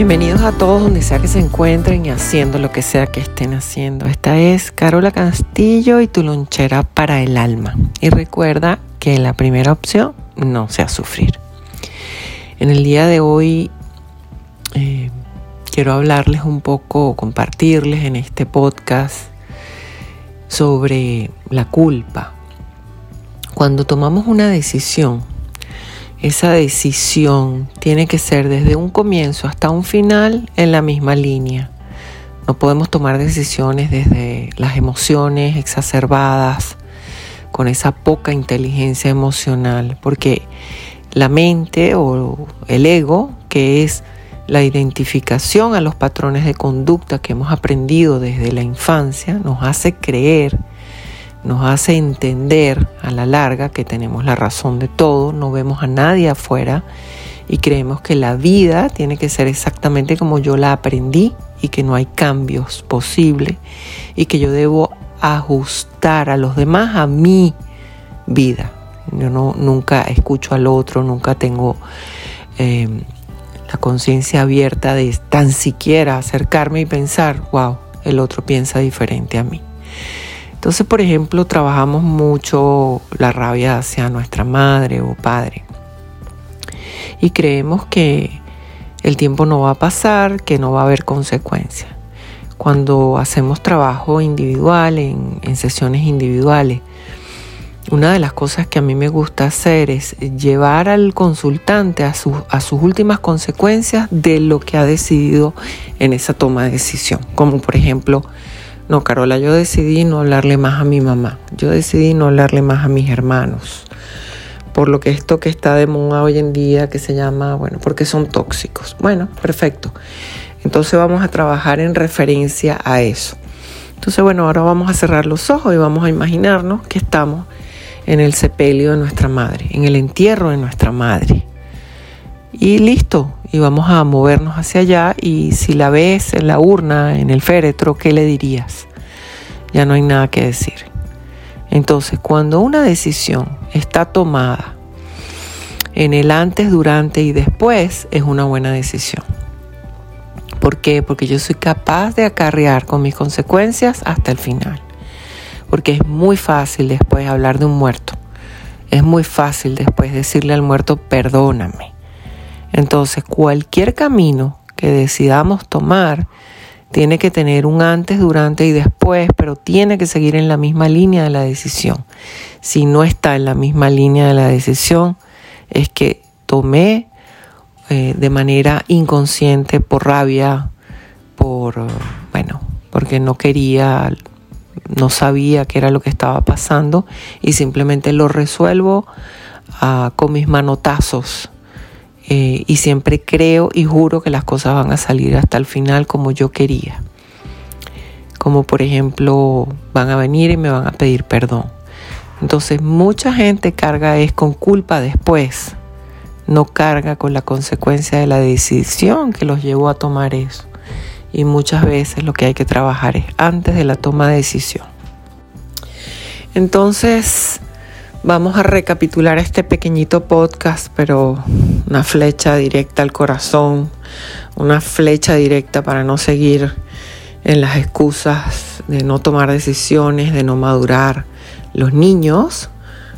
Bienvenidos a todos donde sea que se encuentren y haciendo lo que sea que estén haciendo. Esta es Carola Castillo y tu lonchera para el alma. Y recuerda que la primera opción no sea sufrir. En el día de hoy eh, quiero hablarles un poco, compartirles en este podcast sobre la culpa. Cuando tomamos una decisión, esa decisión tiene que ser desde un comienzo hasta un final en la misma línea. No podemos tomar decisiones desde las emociones exacerbadas, con esa poca inteligencia emocional, porque la mente o el ego, que es la identificación a los patrones de conducta que hemos aprendido desde la infancia, nos hace creer nos hace entender a la larga que tenemos la razón de todo, no vemos a nadie afuera y creemos que la vida tiene que ser exactamente como yo la aprendí y que no hay cambios posibles y que yo debo ajustar a los demás a mi vida. Yo no, nunca escucho al otro, nunca tengo em, la conciencia abierta de tan siquiera acercarme y pensar, wow, el otro piensa diferente a mí. Entonces, por ejemplo, trabajamos mucho la rabia hacia nuestra madre o padre. Y creemos que el tiempo no va a pasar, que no va a haber consecuencias. Cuando hacemos trabajo individual, en, sesiones individuales, una de las cosas que a mí me gusta hacer es llevar al consultante a, a, sus últimas consecuencias de lo que ha decidido en esa toma de decisión. Como por ejemplo, no, Carola, yo decidí no hablarle más a mi mamá. Yo decidí no hablarle más a mis hermanos. Por lo que esto que está de moda hoy en día, que se llama, bueno, porque son tóxicos. Bueno, perfecto. Entonces vamos a trabajar en referencia a eso. Entonces, bueno, ahora vamos a cerrar los ojos y vamos a imaginarnos que estamos en el sepelio de nuestra madre, en el entierro de nuestra madre. Y listo, y vamos a movernos hacia allá y si la ves en la urna, en el féretro, ¿qué le dirías? Ya no hay nada que decir. Entonces, cuando una decisión está tomada en el antes, durante y después, es una buena decisión. ¿Por qué? Porque yo soy capaz de acarrear con mis consecuencias hasta el final. Porque es muy fácil después hablar de un muerto. Es muy fácil después decirle al muerto, perdóname. Entonces, cualquier camino que decidamos tomar tiene que tener un antes, durante y después, pero tiene que seguir en la misma línea de la decisión. Si no está en la misma línea de la decisión, es que tomé eh, de manera inconsciente, por rabia, por, bueno, porque no quería, no sabía qué era lo que estaba pasando y simplemente lo resuelvo ah, con mis manotazos eh, y siempre creo y juro que las cosas van a salir hasta el final como yo quería. Como por ejemplo, van a venir y me van a pedir perdón. Entonces mucha gente carga es con culpa después, no carga con la consecuencia de la decisión que los llevó a tomar eso. Y muchas veces lo que hay que trabajar es antes de la toma de decisión. Entonces, Vamos a recapitular este pequeñito podcast, pero una flecha directa al corazón, una flecha directa para no seguir en las excusas de no tomar decisiones, de no madurar. Los niños,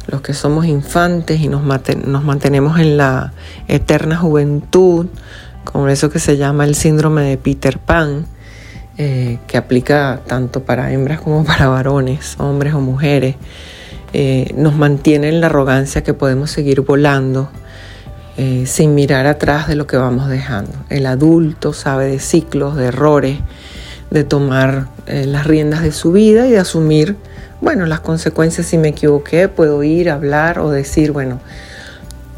los que somos infantes y nos, mantenemos en la eterna juventud, con eso que se llama el síndrome de Peter Pan, eh, que aplica tanto para hembras como para varones, hombres o mujeres eh, nos mantiene en la arrogancia que podemos seguir volando eh, sin mirar atrás de lo que vamos dejando. El adulto sabe de ciclos, de errores, de tomar eh, las riendas de su vida y de asumir, bueno, las consecuencias si me equivoqué, puedo ir hablar o decir, bueno,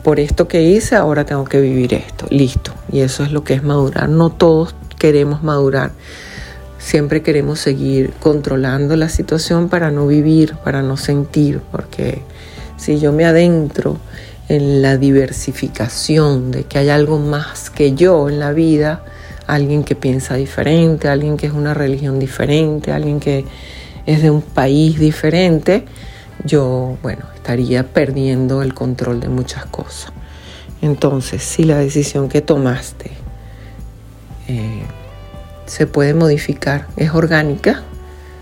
por esto que hice, ahora tengo que vivir esto, listo. Y eso es lo que es madurar. No todos queremos madurar. Siempre queremos seguir controlando la situación para no vivir, para no sentir, porque si yo me adentro en la diversificación de que hay algo más que yo en la vida, alguien que piensa diferente, alguien que es una religión diferente, alguien que es de un país diferente, yo, bueno, estaría perdiendo el control de muchas cosas. Entonces, si la decisión que tomaste eh, se puede modificar, es orgánica,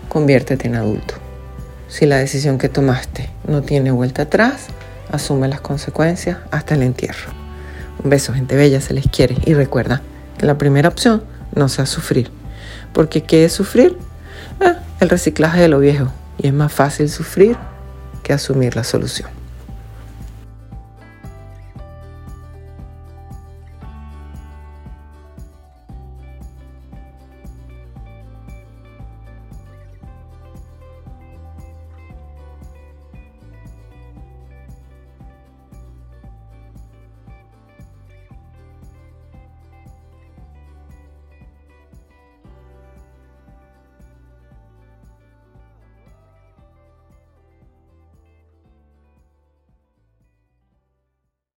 conviértete en adulto. Si la decisión que tomaste no tiene vuelta atrás, asume las consecuencias hasta el entierro. Un beso, gente bella, se les quiere. Y recuerda que la primera opción no sea sufrir. Porque ¿qué es sufrir? Ah, el reciclaje de lo viejo. Y es más fácil sufrir que asumir la solución.